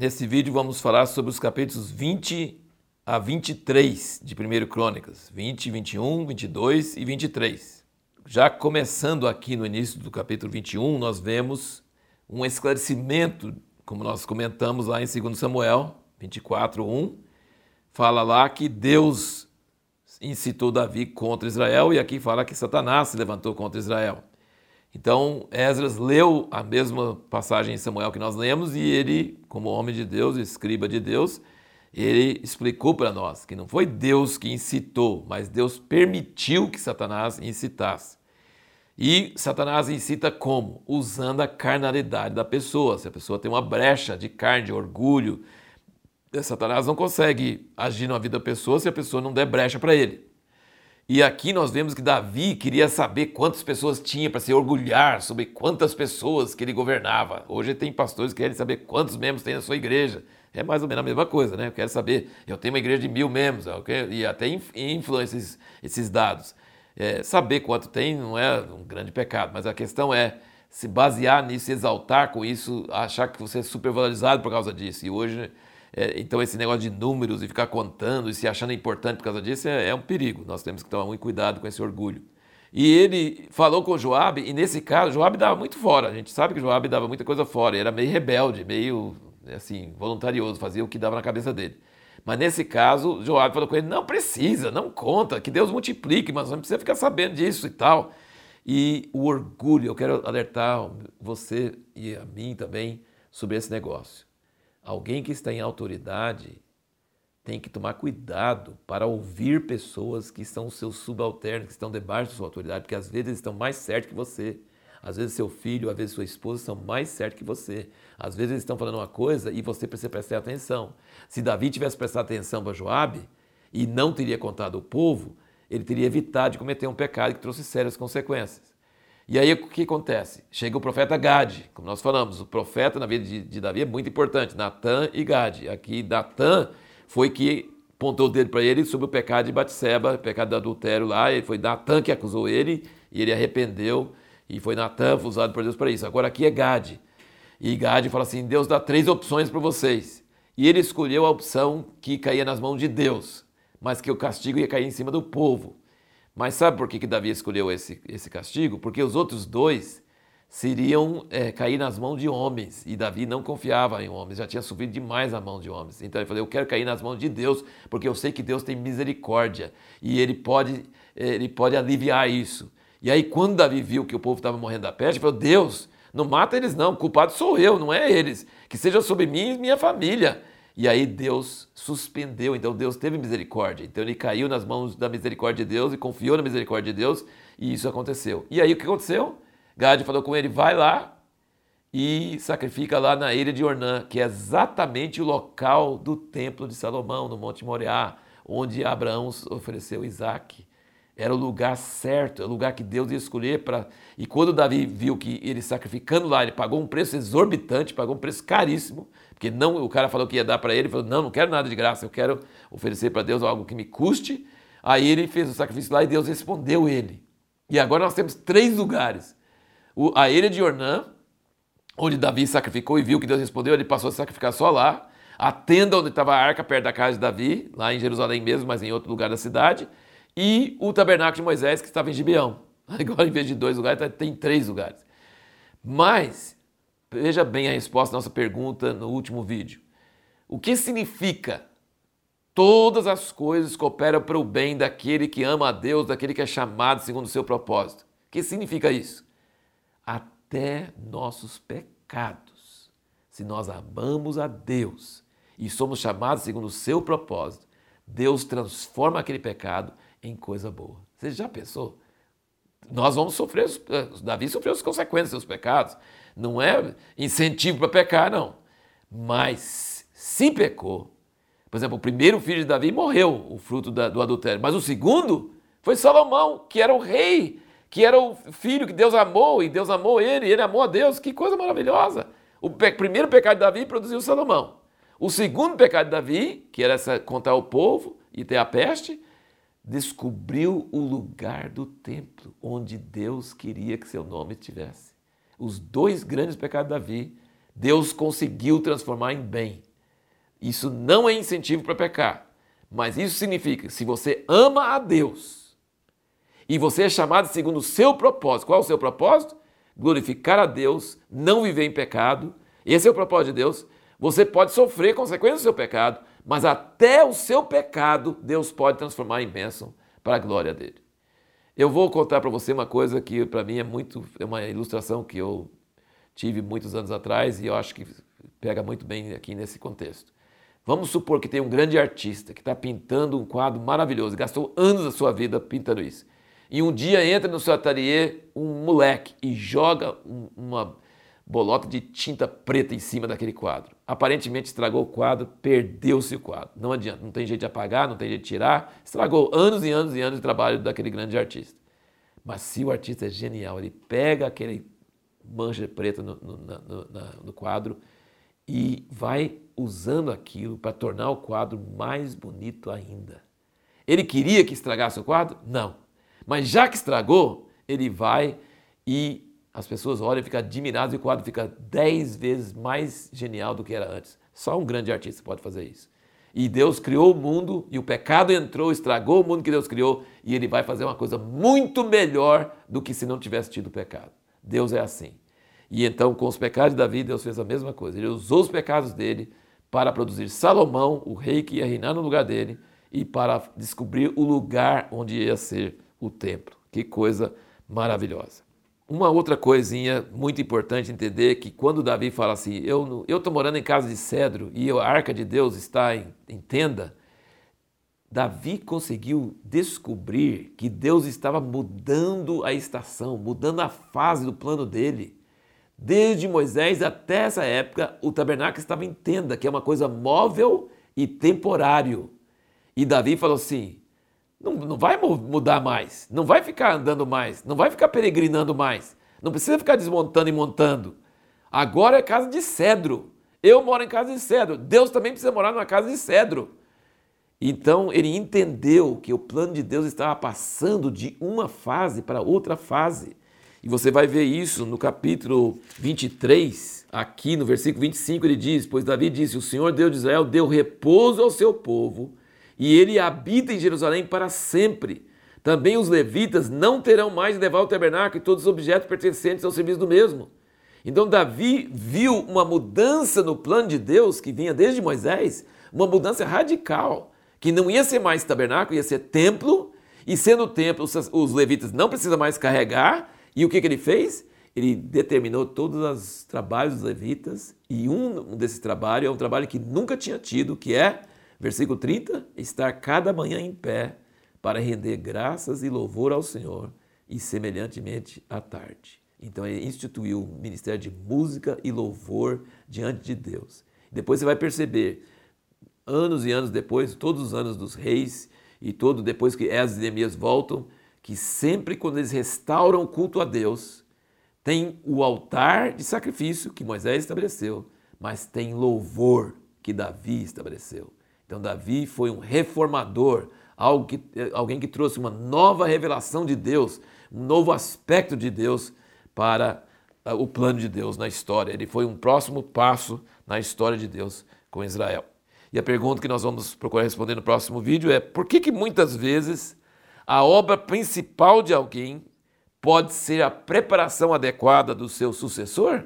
Nesse vídeo vamos falar sobre os capítulos 20 a 23 de 1 Crônicas, 20, 21, 22 e 23. Já começando aqui no início do capítulo 21, nós vemos um esclarecimento, como nós comentamos lá em 2 Samuel 24, 1, fala lá que Deus incitou Davi contra Israel e aqui fala que Satanás se levantou contra Israel. Então, Esdras leu a mesma passagem em Samuel que nós lemos e ele, como homem de Deus, escriba de Deus, ele explicou para nós que não foi Deus que incitou, mas Deus permitiu que Satanás incitasse. E Satanás incita como? Usando a carnalidade da pessoa. Se a pessoa tem uma brecha de carne, de orgulho, Satanás não consegue agir na vida da pessoa se a pessoa não der brecha para ele. E aqui nós vemos que Davi queria saber quantas pessoas tinha para se orgulhar sobre quantas pessoas que ele governava. Hoje tem pastores que querem saber quantos membros tem na sua igreja. É mais ou menos a mesma coisa, né? Eu quero saber, eu tenho uma igreja de mil membros, e até influem esses, esses dados. É, saber quanto tem não é um grande pecado, mas a questão é se basear nisso, exaltar com isso, achar que você é supervalorizado por causa disso. E hoje é, então esse negócio de números e ficar contando e se achando importante por causa disso é, é um perigo. Nós temos que tomar muito cuidado com esse orgulho. E ele falou com Joabe, e nesse caso, Joabe dava muito fora. A gente sabe que Joabe dava muita coisa fora, era meio rebelde, meio assim, voluntarioso, fazia o que dava na cabeça dele. Mas nesse caso, Joabe falou com ele: não precisa, não conta, que Deus multiplique, mas não precisa ficar sabendo disso e tal. E o orgulho, eu quero alertar você e a mim também sobre esse negócio. Alguém que está em autoridade tem que tomar cuidado para ouvir pessoas que são seus subalternos, que estão debaixo da sua autoridade, porque às vezes eles estão mais certos que você. Às vezes seu filho, às vezes sua esposa são mais certos que você. Às vezes eles estão falando uma coisa e você precisa prestar atenção. Se Davi tivesse prestado atenção para Joabe e não teria contado o povo, ele teria evitado de cometer um pecado que trouxe sérias consequências. E aí o que acontece? Chega o profeta Gade, como nós falamos, o profeta na vida de, de Davi é muito importante, Natan e Gade. Aqui Natan foi que apontou o dedo para ele sobre o pecado de Batseba, o pecado do adultério lá, e foi Natan que acusou ele, e ele arrependeu, e foi Natan usado por Deus para isso. Agora aqui é Gade. E Gade fala assim: Deus dá três opções para vocês. E ele escolheu a opção que caía nas mãos de Deus, mas que o castigo ia cair em cima do povo. Mas sabe por que, que Davi escolheu esse, esse castigo? Porque os outros dois seriam é, cair nas mãos de homens. E Davi não confiava em homens, já tinha sofrido demais a mão de homens. Então ele falou: Eu quero cair nas mãos de Deus, porque eu sei que Deus tem misericórdia e ele pode, ele pode aliviar isso. E aí, quando Davi viu que o povo estava morrendo da peste, ele falou: Deus, não mata eles, não, o culpado sou eu, não é eles. Que seja sobre mim e minha família. E aí Deus suspendeu, então Deus teve misericórdia. Então ele caiu nas mãos da misericórdia de Deus e confiou na misericórdia de Deus e isso aconteceu. E aí o que aconteceu? Gade falou com ele: vai lá e sacrifica lá na ilha de Ornã, que é exatamente o local do templo de Salomão, no Monte Moriá, onde Abraão ofereceu Isaac. Era o lugar certo, é o lugar que Deus ia escolher para. E quando Davi viu que ele sacrificando lá, ele pagou um preço exorbitante, pagou um preço caríssimo, porque não, o cara falou que ia dar para ele, falou: "Não, não quero nada de graça, eu quero oferecer para Deus algo que me custe". Aí ele fez o sacrifício lá e Deus respondeu ele. E agora nós temos três lugares. O, a ilha de Ornã, onde Davi sacrificou e viu que Deus respondeu, ele passou a sacrificar só lá. A tenda onde estava a arca, perto da casa de Davi, lá em Jerusalém mesmo, mas em outro lugar da cidade e o tabernáculo de Moisés, que estava em Gibeão. Agora, em vez de dois lugares, tá, tem três lugares. Mas, veja bem a resposta à nossa pergunta no último vídeo. O que significa todas as coisas cooperam para o bem daquele que ama a Deus, daquele que é chamado segundo o seu propósito? O que significa isso? Até nossos pecados. Se nós amamos a Deus e somos chamados segundo o seu propósito, Deus transforma aquele pecado em coisa boa. Você já pensou? Nós vamos sofrer, Davi sofreu as consequências dos pecados. Não é incentivo para pecar, não. Mas se pecou, por exemplo, o primeiro filho de Davi morreu, o fruto do adultério, mas o segundo foi Salomão, que era o rei, que era o filho que Deus amou, e Deus amou ele, e ele amou a Deus. Que coisa maravilhosa! O primeiro pecado de Davi produziu Salomão. O segundo pecado de Davi, que era essa, contar o povo e ter a peste, descobriu o lugar do templo onde Deus queria que seu nome estivesse. Os dois grandes pecados de Davi, Deus conseguiu transformar em bem. Isso não é incentivo para pecar. Mas isso significa que se você ama a Deus e você é chamado segundo o seu propósito, qual é o seu propósito? Glorificar a Deus, não viver em pecado. Esse é o propósito de Deus. Você pode sofrer consequências do seu pecado, mas até o seu pecado Deus pode transformar em bênção para a glória dele. Eu vou contar para você uma coisa que para mim é muito é uma ilustração que eu tive muitos anos atrás e eu acho que pega muito bem aqui nesse contexto. Vamos supor que tem um grande artista que está pintando um quadro maravilhoso, gastou anos da sua vida pintando isso. E um dia entra no seu ateliê um moleque e joga uma bolota de tinta preta em cima daquele quadro. Aparentemente estragou o quadro, perdeu-se o quadro. Não adianta, não tem jeito de apagar, não tem jeito de tirar. Estragou anos e anos e anos de trabalho daquele grande artista. Mas se o artista é genial, ele pega aquele mancha preta no, no, no, no quadro e vai usando aquilo para tornar o quadro mais bonito ainda. Ele queria que estragasse o quadro? Não. Mas já que estragou, ele vai e as pessoas olham e ficam admiradas e o quadro fica dez vezes mais genial do que era antes. Só um grande artista pode fazer isso. E Deus criou o mundo e o pecado entrou, estragou o mundo que Deus criou e ele vai fazer uma coisa muito melhor do que se não tivesse tido pecado. Deus é assim. E então, com os pecados de Davi, Deus fez a mesma coisa. Ele usou os pecados dele para produzir Salomão, o rei que ia reinar no lugar dele, e para descobrir o lugar onde ia ser o templo. Que coisa maravilhosa. Uma outra coisinha muito importante entender que quando Davi fala assim, eu estou morando em casa de cedro e a arca de Deus está em, em tenda, Davi conseguiu descobrir que Deus estava mudando a estação, mudando a fase do plano dele. Desde Moisés até essa época, o tabernáculo estava em tenda, que é uma coisa móvel e temporário. E Davi falou assim: não, não vai mudar mais, não vai ficar andando mais, não vai ficar peregrinando mais, não precisa ficar desmontando e montando. Agora é casa de cedro. Eu moro em casa de cedro. Deus também precisa morar numa casa de cedro. Então ele entendeu que o plano de Deus estava passando de uma fase para outra fase. E você vai ver isso no capítulo 23, aqui no versículo 25, ele diz: Pois Davi disse: O Senhor Deus de Israel deu repouso ao seu povo e ele habita em Jerusalém para sempre. Também os levitas não terão mais de levar o tabernáculo e todos os objetos pertencentes ao serviço do mesmo. Então Davi viu uma mudança no plano de Deus que vinha desde Moisés, uma mudança radical, que não ia ser mais tabernáculo, ia ser templo, e sendo templo, os levitas não precisam mais carregar, e o que, que ele fez? Ele determinou todos os trabalhos dos levitas, e um desses trabalhos é um trabalho que nunca tinha tido, que é Versículo 30: estar cada manhã em pé para render graças e louvor ao Senhor, e semelhantemente à tarde. Então ele instituiu o ministério de música e louvor diante de Deus. Depois você vai perceber, anos e anos depois, todos os anos dos reis e todo depois que Esdras e Neemias voltam, que sempre quando eles restauram o culto a Deus, tem o altar de sacrifício que Moisés estabeleceu, mas tem louvor que Davi estabeleceu. Então, Davi foi um reformador, que, alguém que trouxe uma nova revelação de Deus, um novo aspecto de Deus para ah, o plano de Deus na história. Ele foi um próximo passo na história de Deus com Israel. E a pergunta que nós vamos procurar responder no próximo vídeo é: por que, que muitas vezes a obra principal de alguém pode ser a preparação adequada do seu sucessor?